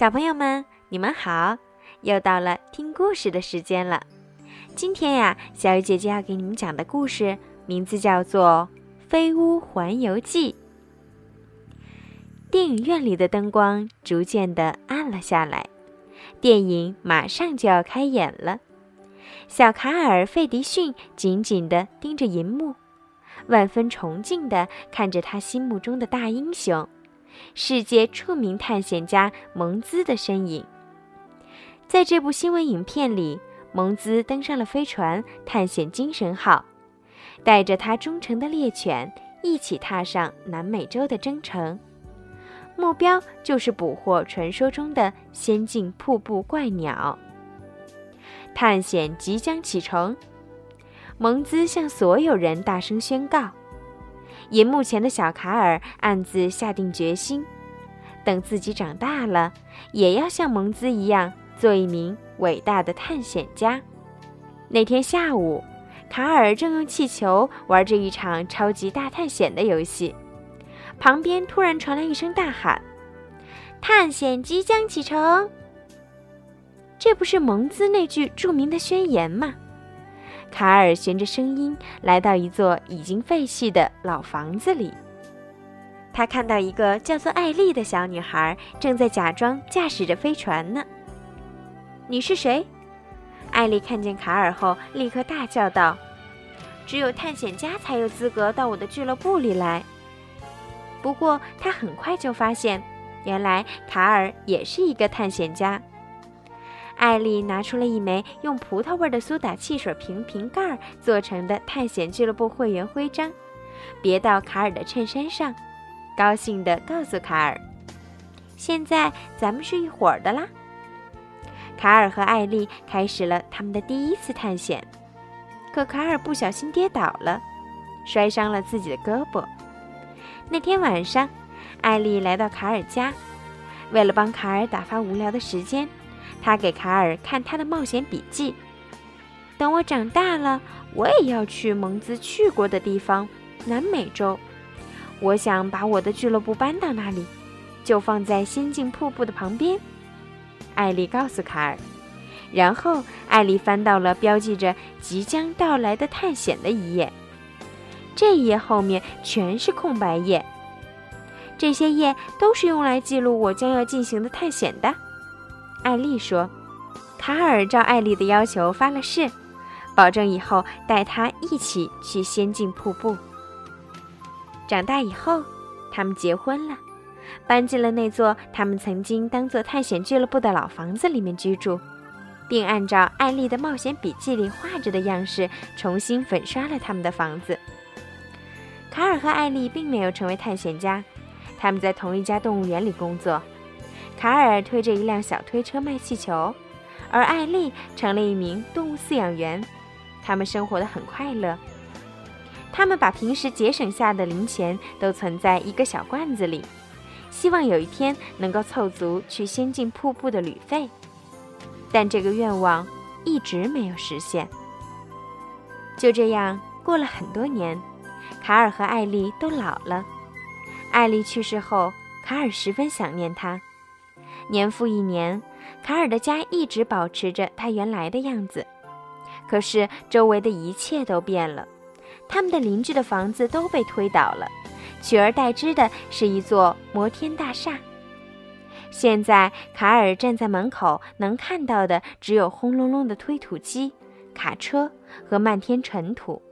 小朋友们，你们好！又到了听故事的时间了。今天呀，小鱼姐姐要给你们讲的故事名字叫做《飞屋环游记》。电影院里的灯光逐渐的暗了下来，电影马上就要开演了。小卡尔·费迪逊紧紧地盯着银幕，万分崇敬地看着他心目中的大英雄。世界著名探险家蒙兹的身影，在这部新闻影片里，蒙兹登上了飞船探险精神号，带着他忠诚的猎犬一起踏上南美洲的征程，目标就是捕获传说中的仙境瀑布怪鸟。探险即将启程，蒙兹向所有人大声宣告。银幕前的小卡尔暗自下定决心，等自己长大了，也要像蒙兹一样做一名伟大的探险家。那天下午，卡尔正用气球玩着一场超级大探险的游戏，旁边突然传来一声大喊：“探险即将启程！”这不是蒙兹那句著名的宣言吗？卡尔循着声音来到一座已经废弃的老房子里。他看到一个叫做艾丽的小女孩正在假装驾驶着飞船呢。“你是谁？”艾丽看见卡尔后立刻大叫道：“只有探险家才有资格到我的俱乐部里来。”不过，她很快就发现，原来卡尔也是一个探险家。艾丽拿出了一枚用葡萄味的苏打汽水瓶瓶盖做成的探险俱乐部会员徽章，别到卡尔的衬衫上，高兴地告诉卡尔：“现在咱们是一伙的啦。”卡尔和艾丽开始了他们的第一次探险，可卡尔不小心跌倒了，摔伤了自己的胳膊。那天晚上，艾丽来到卡尔家，为了帮卡尔打发无聊的时间。他给卡尔看他的冒险笔记。等我长大了，我也要去蒙兹去过的地方——南美洲。我想把我的俱乐部搬到那里，就放在仙境瀑布的旁边。艾丽告诉卡尔。然后，艾丽翻到了标记着即将到来的探险的一页。这一页后面全是空白页。这些页都是用来记录我将要进行的探险的。艾丽说：“卡尔照艾丽的要求发了誓，保证以后带她一起去仙境瀑布。长大以后，他们结婚了，搬进了那座他们曾经当做探险俱乐部的老房子里面居住，并按照艾丽的冒险笔记里画着的样式重新粉刷了他们的房子。卡尔和艾丽并没有成为探险家，他们在同一家动物园里工作。”卡尔推着一辆小推车卖气球，而艾丽成了一名动物饲养员。他们生活的很快乐。他们把平时节省下的零钱都存在一个小罐子里，希望有一天能够凑足去仙境瀑布的旅费。但这个愿望一直没有实现。就这样过了很多年，卡尔和艾丽都老了。艾丽去世后，卡尔十分想念她。年复一年，卡尔的家一直保持着他原来的样子。可是周围的一切都变了，他们的邻居的房子都被推倒了，取而代之的是一座摩天大厦。现在，卡尔站在门口，能看到的只有轰隆隆的推土机、卡车和漫天尘土。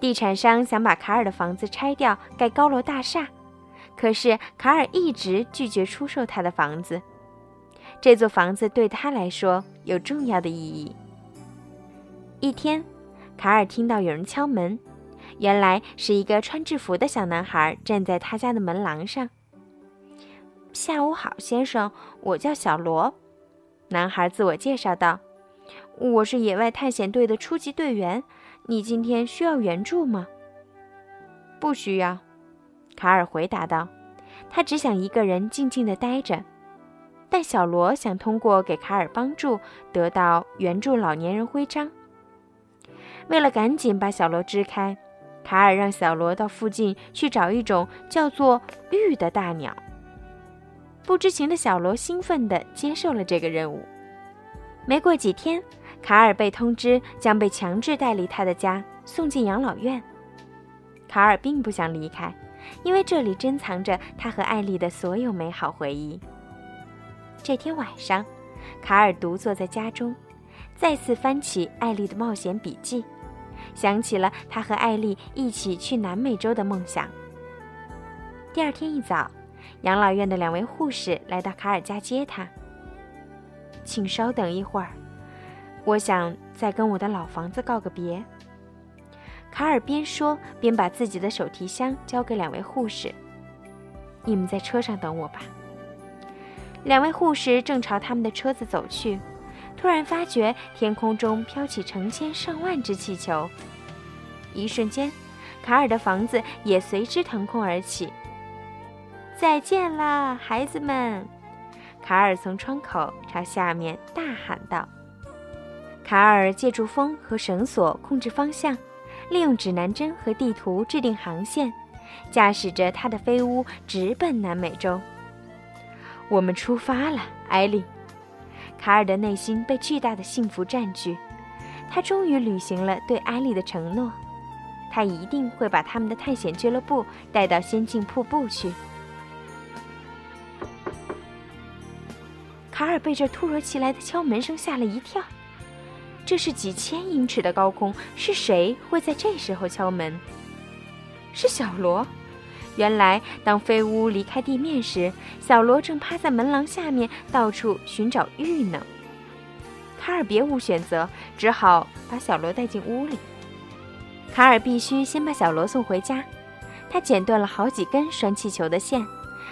地产商想把卡尔的房子拆掉，盖高楼大厦。可是卡尔一直拒绝出售他的房子，这座房子对他来说有重要的意义。一天，卡尔听到有人敲门，原来是一个穿制服的小男孩站在他家的门廊上。“下午好，先生，我叫小罗。”男孩自我介绍道，“我是野外探险队的初级队员，你今天需要援助吗？”“不需要。”卡尔回答道：“他只想一个人静静地待着，但小罗想通过给卡尔帮助得到援助老年人徽章。为了赶紧把小罗支开，卡尔让小罗到附近去找一种叫做‘玉’的大鸟。不知情的小罗兴奋地接受了这个任务。没过几天，卡尔被通知将被强制带离他的家，送进养老院。卡尔并不想离开，因为这里珍藏着他和艾丽的所有美好回忆。这天晚上，卡尔独坐在家中，再次翻起艾丽的冒险笔记，想起了他和艾丽一起去南美洲的梦想。第二天一早，养老院的两位护士来到卡尔家接他。请稍等一会儿，我想再跟我的老房子告个别。卡尔边说边把自己的手提箱交给两位护士：“你们在车上等我吧。”两位护士正朝他们的车子走去，突然发觉天空中飘起成千上万只气球，一瞬间，卡尔的房子也随之腾空而起。再见了，孩子们！卡尔从窗口朝下面大喊道。卡尔借助风和绳索控制方向，利用指南针和地图制定航线，驾驶着他的飞屋直奔南美洲。我们出发了，艾莉。卡尔的内心被巨大的幸福占据，他终于履行了对艾莉的承诺，他一定会把他们的探险俱乐部带到仙境瀑布去。卡尔被这突如其来的敲门声吓了一跳。这是几千英尺的高空，是谁会在这时候敲门？是小罗。原来，当飞屋离开地面时，小罗正趴在门廊下面，到处寻找玉呢。卡尔别无选择，只好把小罗带进屋里。卡尔必须先把小罗送回家。他剪断了好几根拴气球的线，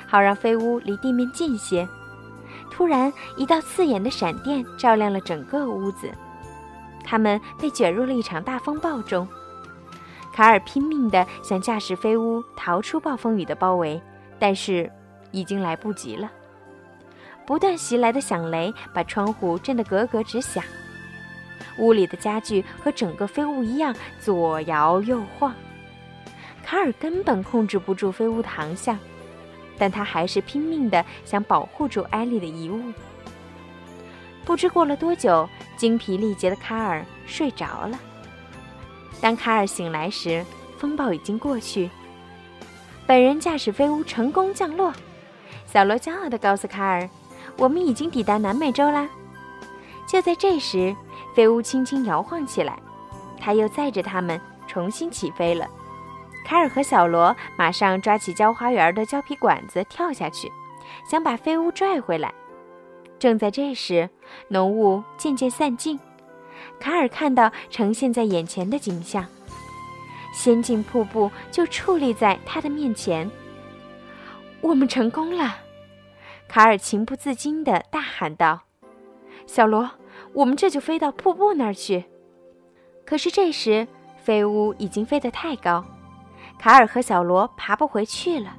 好让飞屋离地面近些。突然，一道刺眼的闪电照亮了整个屋子，他们被卷入了一场大风暴中。卡尔拼命地想驾驶飞屋逃出暴风雨的包围，但是已经来不及了。不断袭来的响雷把窗户震得咯咯直响，屋里的家具和整个飞屋一样左摇右晃，卡尔根本控制不住飞屋的航向。但他还是拼命地想保护住艾丽的遗物。不知过了多久，精疲力竭的卡尔睡着了。当卡尔醒来时，风暴已经过去，本人驾驶飞屋成功降落。小罗骄傲地告诉卡尔：“我们已经抵达南美洲啦！”就在这时，飞屋轻轻摇晃起来，他又载着他们重新起飞了。卡尔和小罗马上抓起浇花园的胶皮管子跳下去，想把飞屋拽回来。正在这时，浓雾渐渐散尽，卡尔看到呈现在眼前的景象：仙境瀑布就矗立在他的面前。我们成功了！卡尔情不自禁地大喊道：“小罗，我们这就飞到瀑布那儿去！”可是这时，飞屋已经飞得太高。卡尔和小罗爬不回去了。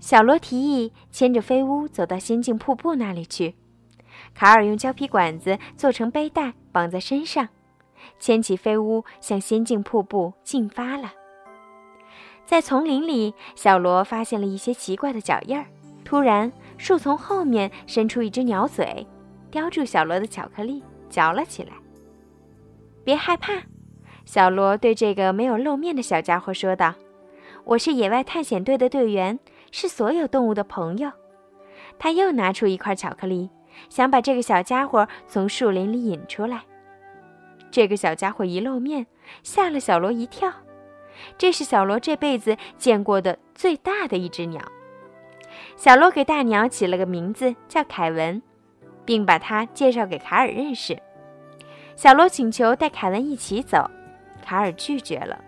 小罗提议牵着飞屋走到仙境瀑布那里去。卡尔用胶皮管子做成背带绑在身上，牵起飞屋向仙境瀑布进发了。在丛林里，小罗发现了一些奇怪的脚印儿。突然，树丛后面伸出一只鸟嘴，叼住小罗的巧克力嚼了起来。别害怕，小罗对这个没有露面的小家伙说道。我是野外探险队的队员，是所有动物的朋友。他又拿出一块巧克力，想把这个小家伙从树林里引出来。这个小家伙一露面，吓了小罗一跳。这是小罗这辈子见过的最大的一只鸟。小罗给大鸟起了个名字，叫凯文，并把它介绍给卡尔认识。小罗请求带凯文一起走，卡尔拒绝了。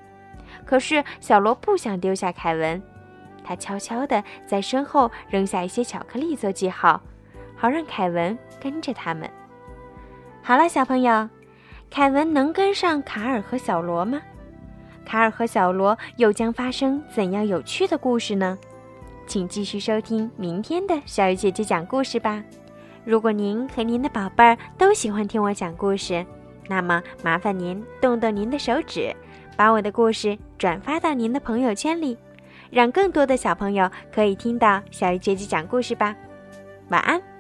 可是小罗不想丢下凯文，他悄悄地在身后扔下一些巧克力做记号，好让凯文跟着他们。好了，小朋友，凯文能跟上卡尔和小罗吗？卡尔和小罗又将发生怎样有趣的故事呢？请继续收听明天的小鱼姐姐讲故事吧。如果您和您的宝贝儿都喜欢听我讲故事，那么麻烦您动动您的手指。把我的故事转发到您的朋友圈里，让更多的小朋友可以听到小鱼姐姐讲故事吧。晚安。